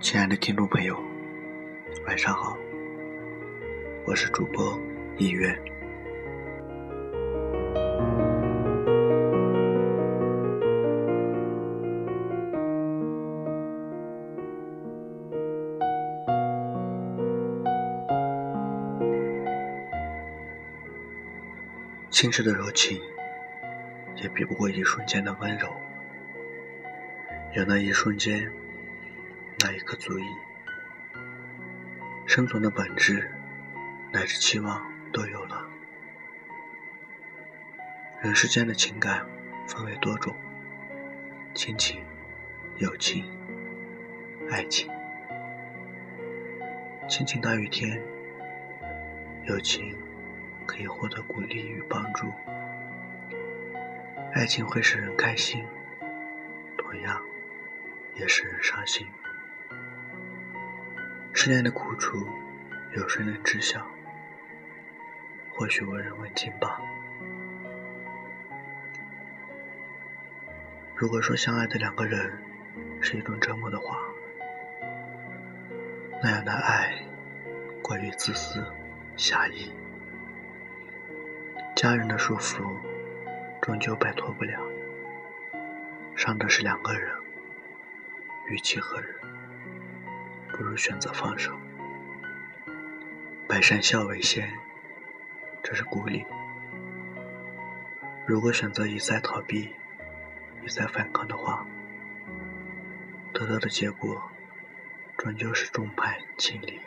亲爱的听众朋友，晚上好，我是主播一月。青春的柔情，也比不过一瞬间的温柔。有那一瞬间。那一刻足矣，生存的本质乃至期望都有了。人世间的情感分为多种：亲情、友情、爱情。亲情大于天，友情可以获得鼓励与帮助，爱情会使人开心，同样也使人伤心。失恋的苦楚，有谁能知晓？或许无人问津吧。如果说相爱的两个人是一种折磨的话，那样的爱过于自私、狭义。家人的束缚，终究摆脱不了。伤的是两个人，与其何人？不如选择放手。百善孝为先，这是鼓励。如果选择一再逃避、一再反抗的话，得到的结果终究是众叛亲离。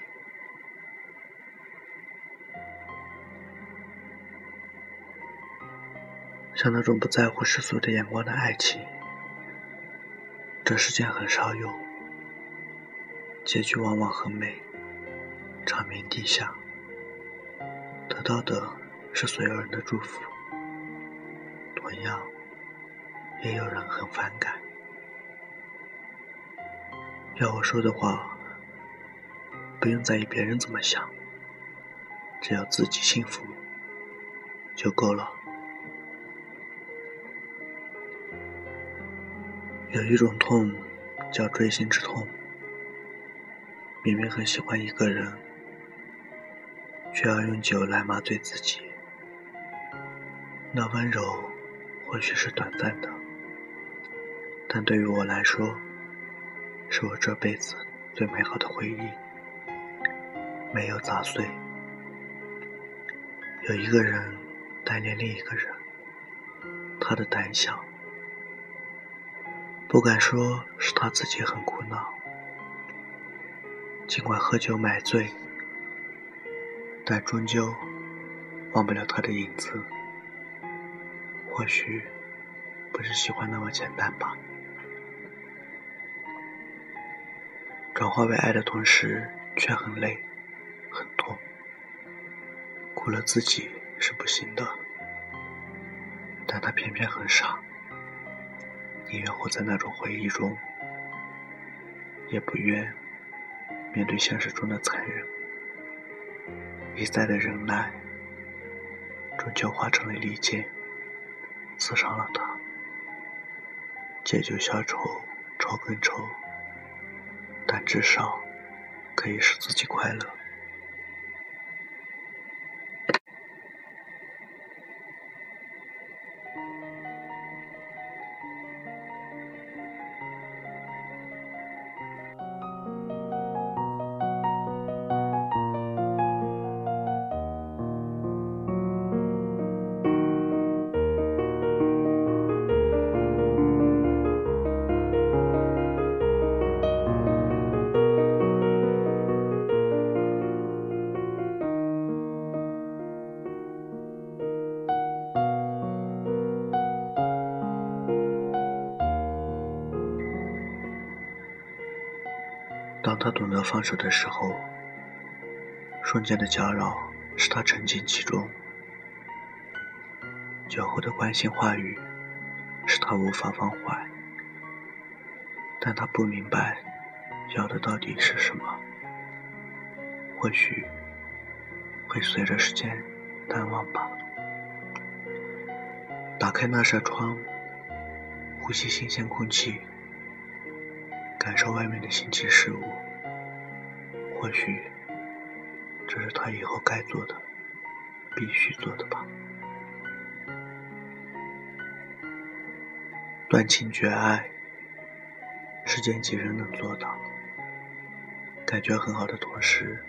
像那种不在乎世俗的眼光的爱情，这世间很少有。结局往往很美，长眠地下，得到的是所有人的祝福。同样，也有人很反感。要我说的话，不用在意别人怎么想，只要自己幸福就够了。有一种痛，叫锥心之痛。明明很喜欢一个人，却要用酒来麻醉自己。那温柔或许是短暂的，但对于我来说，是我这辈子最美好的回忆。没有砸碎。有一个人单恋另一个人，他的胆小，不敢说是他自己很苦恼。尽管喝酒买醉，但终究忘不了他的影子。或许不是喜欢那么简单吧。转化为爱的同时，却很累，很痛。苦了自己是不行的，但他偏偏很傻，宁愿活在那种回忆中，也不愿。面对现实中的残忍，一再的忍耐，终究化成了利剑，刺伤了他。借酒消愁，愁更愁，但至少可以使自己快乐。他懂得放手的时候，瞬间的搅扰使他沉浸其中；酒后的关心话语使他无法放怀。但他不明白，要的到底是什么。或许会随着时间淡忘吧。打开那扇窗，呼吸新鲜空气，感受外面的新奇事物。或许这是他以后该做的，必须做的吧。断情绝爱，世间几人能做到？感觉很好的同时，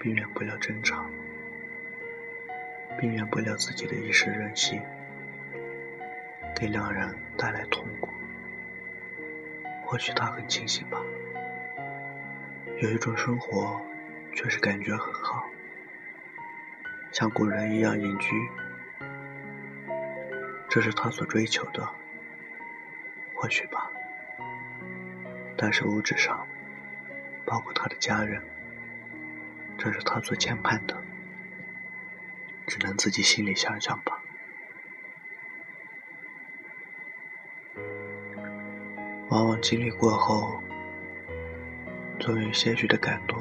避免不了争吵，避免不了自己的一时任性，给两人带来痛苦。或许他很清醒吧，有一种生活，确实感觉很好，像古人一样隐居，这是他所追求的。或许吧，但是物质上，包括他的家人，这是他所牵绊的，只能自己心里想想吧。往往经历过后，总有些许的感动，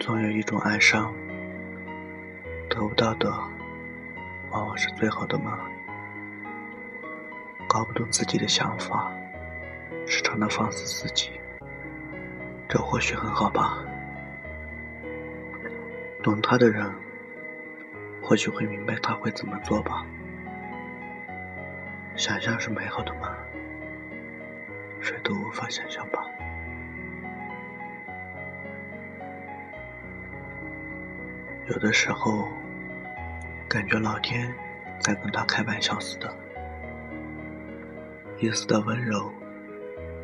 总有一种哀伤，得不到的，往往是最好的吗？搞不懂自己的想法，时常的放肆自己，这或许很好吧。懂他的人，或许会明白他会怎么做吧。想象是美好的吗？谁都无法想象吧。有的时候，感觉老天在跟他开玩笑似的。一丝的温柔，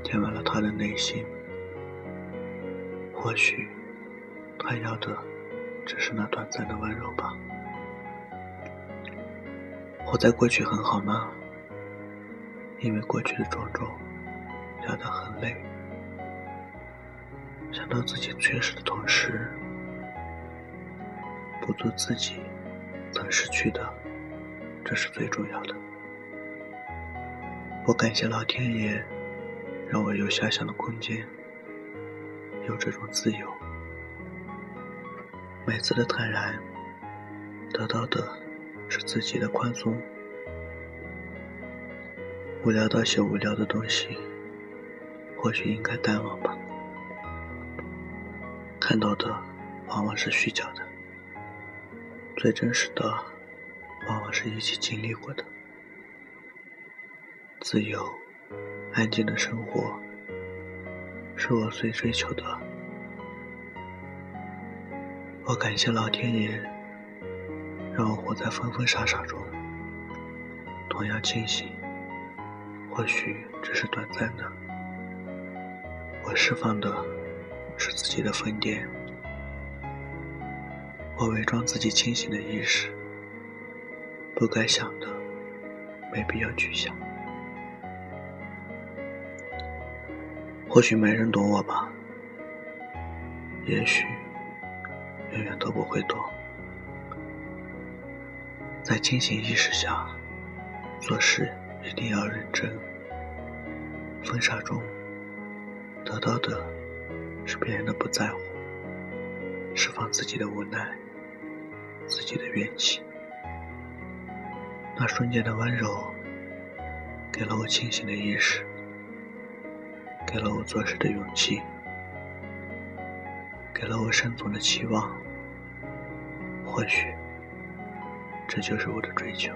填满了他的内心。或许，他要的只是那短暂的温柔吧。活在过去很好吗？因为过去的种种，觉得很累。想到自己缺失的同时，不做自己曾失去的，这是最重要的。我感谢老天爷，让我有遐想的空间，有这种自由。每次的坦然，得到的是自己的宽松。无聊到写无聊的东西，或许应该淡忘吧。看到的往往是虚假的，最真实的，往往是一起经历过的。自由、安静的生活，是我最追求的。我感谢老天爷，让我活在纷纷沙沙中，同样清醒。或许只是短暂的，我释放的是自己的疯癫，我伪装自己清醒的意识。不该想的，没必要去想。或许没人懂我吧，也许永远都不会懂。在清醒意识下做事，一定要认真。风沙中得到的是别人的不在乎，释放自己的无奈，自己的怨气。那瞬间的温柔，给了我清醒的意识。给了我做事的勇气，给了我生存的期望。或许，这就是我的追求。